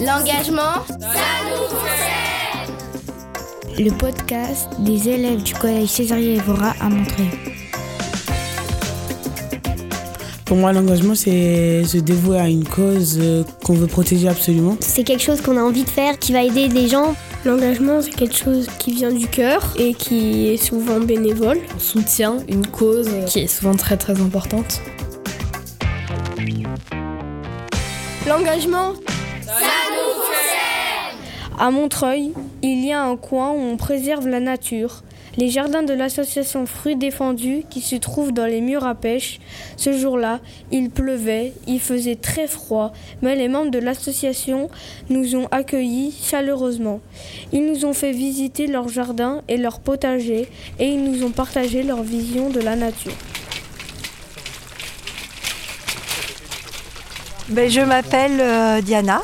L'engagement, ça nous Le podcast des élèves du collège Césarier Evora à Montreuil. Pour moi, l'engagement, c'est se dévouer à une cause euh, qu'on veut protéger absolument. C'est quelque chose qu'on a envie de faire, qui va aider des gens. L'engagement, c'est quelque chose qui vient du cœur et qui est souvent bénévole. On soutient une cause qui est souvent très très importante. L'engagement, concerne. À Montreuil, il y a un coin où on préserve la nature. Les jardins de l'association Fruits Défendus qui se trouvent dans les murs à pêche. Ce jour-là, il pleuvait, il faisait très froid, mais les membres de l'association nous ont accueillis chaleureusement. Ils nous ont fait visiter leur jardin et leur potager et ils nous ont partagé leur vision de la nature. Ben, je m'appelle euh, Diana,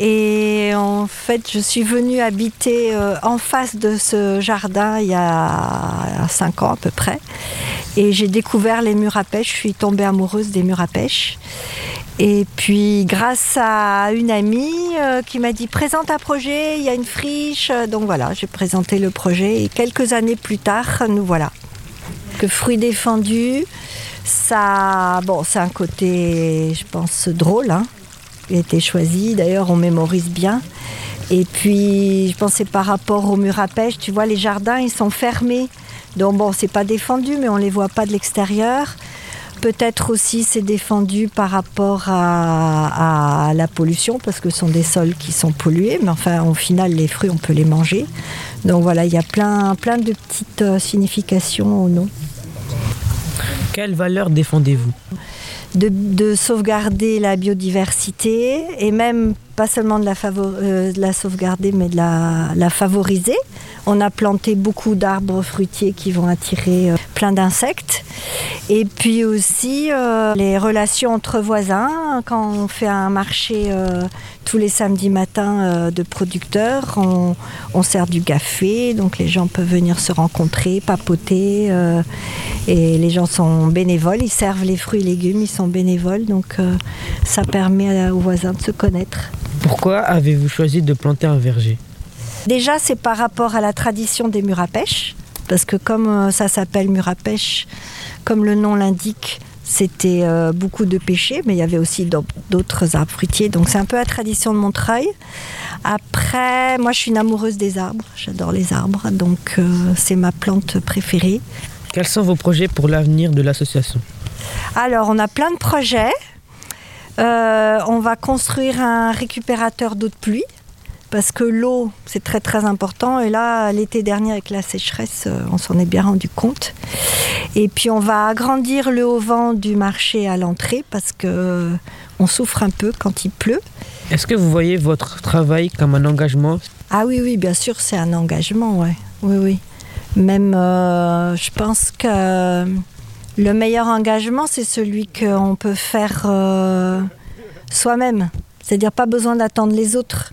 et en fait, je suis venue habiter euh, en face de ce jardin il y a 5 ans à peu près. Et j'ai découvert les murs à pêche. Je suis tombée amoureuse des murs à pêche. Et puis, grâce à une amie euh, qui m'a dit présente un projet, il y a une friche. Donc voilà, j'ai présenté le projet. Et quelques années plus tard, nous voilà. Que fruits défendus, ça, bon, c'est un côté, je pense, drôle. Hein été choisi. D'ailleurs, on mémorise bien. Et puis, je pensais par rapport au mur à pêche, tu vois, les jardins, ils sont fermés. Donc, bon, c'est pas défendu, mais on les voit pas de l'extérieur. Peut-être aussi c'est défendu par rapport à, la pollution, parce que ce sont des sols qui sont pollués, mais enfin, au final, les fruits, on peut les manger. Donc voilà, il y a plein, plein de petites euh, significations au nom. Quelle valeur défendez-vous? De, sauvegarder la biodiversité et même pas seulement de la, euh, la sauvegarder mais de la, favoriser. On a planté beaucoup d'arbres fruitiers qui vont attirer euh, plein d'insectes. Et puis aussi euh, les relations entre voisins. Quand on fait un marché tous les samedis matins de producteurs, on, on, sert du café, donc les gens peuvent venir se rencontrer, papoter. et les gens sont bénévoles, ils servent les fruits et légumes, ils sont bénévoles, donc ça permet aux voisins de se connaître. Pourquoi avez-vous choisi de planter un verger? Déjà, c'est par rapport à la tradition des murs à pêche, parce que comme euh, ça s'appelle mur à pêche, comme le nom l'indique, c'était euh, beaucoup de pêcher, mais il y avait aussi d'autres arbres fruitiers. Donc c'est un peu la tradition de Montreuil. Après, moi je suis une amoureuse des arbres, j'adore les arbres, donc euh, c'est ma plante préférée. Quels sont vos projets pour l'avenir de l'association? Alors on a plein de projets. Euh, on va construire un récupérateur d'eau de pluie parce que l'eau, c'est très très important. Et là, l'été dernier, avec la sécheresse, euh, on s'en est bien rendu compte. Et puis, on va agrandir le haut-vent du marché à l'entrée parce que euh, on souffre un peu quand il pleut. Est-ce que vous voyez votre travail comme un engagement? Ah oui, oui, bien sûr, c'est un engagement, ouais. Oui, oui. Même, je pense que le meilleur engagement, c'est celui qu'on peut faire euh, soi-même. C'est-à-dire pas besoin d'attendre les autres.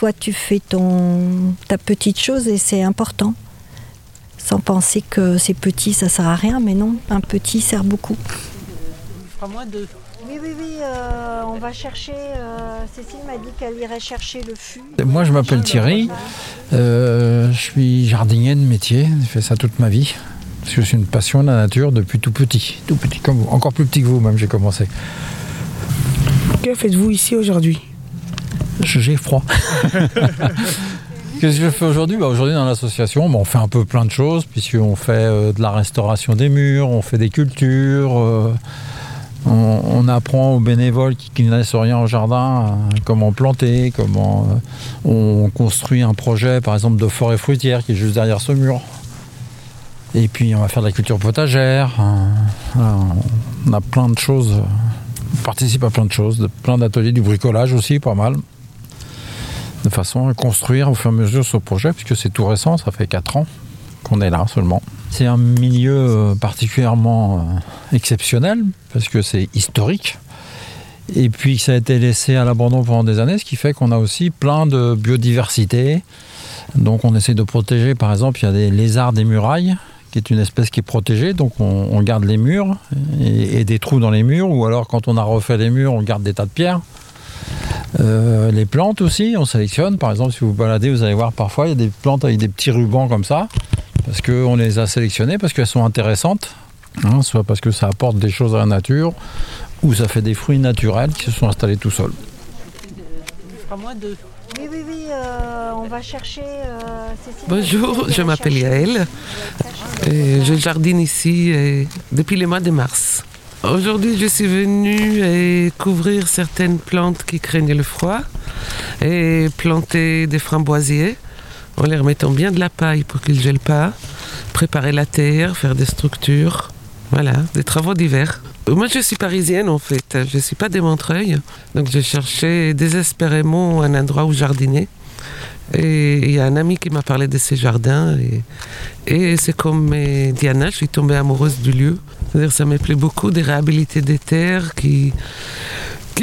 Toi, tu fais ton, ta petite chose et c'est important. Sans penser que c'est petit, ça sert à rien, mais non, un petit sert beaucoup. moi deux. Oui, oui, oui, euh, on va chercher. Euh, Cécile m'a dit qu'elle irait chercher le fût. Moi, je m'appelle Thierry. je suis jardinier de métier. J'ai fait ça toute ma vie. Parce que je suis une passion de la nature depuis tout petit. Tout petit comme vous. Encore plus petit que vous, même, j'ai commencé. Que faites-vous ici aujourd'hui? J'ai froid. Qu'est-ce que je fais aujourd'hui? Bah, Aujourd'hui, dans l'association, on fait un peu plein de choses, puisqu'on fait euh, de la restauration des murs, on fait des cultures, euh, on, apprend aux bénévoles qui, qui ne rien au jardin euh, comment planter, comment on construit un projet, par exemple, de forêt fruitière qui est juste derrière ce mur. Et puis on va faire de la culture potagère. Euh, on a plein de choses. On participe à plein de choses, plein d'ateliers, du bricolage aussi, pas mal. De façon à construire au fur et à mesure ce projet, puisque c'est tout récent, ça fait 4 ans qu'on est là seulement. C'est un milieu euh, particulièrement euh, exceptionnel, parce que c'est historique. Et puis ça a été laissé à l'abandon pendant des années, ce qui fait qu'on a aussi plein de biodiversité. Donc on essaie de protéger, par exemple, il y a des lézards des murailles qui est une espèce qui est protégée, donc on, garde les murs et, des trous dans les murs, ou alors quand on a refait les murs, on garde des tas de pierres. Euh, les plantes aussi, on sélectionne. Par exemple, si vous baladez, vous allez voir parfois, il y a des plantes avec des petits rubans comme ça, parce qu'on les a sélectionnées, parce qu'elles sont intéressantes, hein, soit parce que ça apporte des choses à la nature, ou ça fait des fruits naturels qui se sont installés tout seuls. Oui, oui, oui, euh, on va chercher. euh, Cécile, Bonjour, je m'appelle. Yael. Et je jardine ici depuis le mois de mars. Aujourd'hui, je suis venue couvrir certaines plantes qui craignent le froid et planter des framboisiers en les remettant bien de la paille pour qu'ils ne gèlent pas, préparer la terre, faire des structures. Voilà, des travaux d'hiver. Moi, je suis parisienne en fait, je ne suis pas des Montreuil. Donc, j'ai cherché désespérément un endroit où jardiner. Et il y a un ami qui m'a parlé de ces jardins. Et, c'est comme Diana, je suis tombée amoureuse du lieu. C'est-à-dire ça me plaît beaucoup de réhabiliter des terres qui,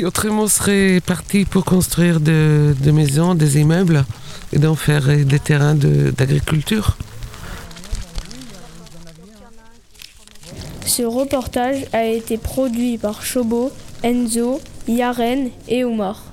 autrement seraient parties pour construire de- des maisons, des immeubles, et d'en faire euh, des terrains d'agriculture. Ce reportage a été produit par Chobo, Enzo, Yaren et Omar.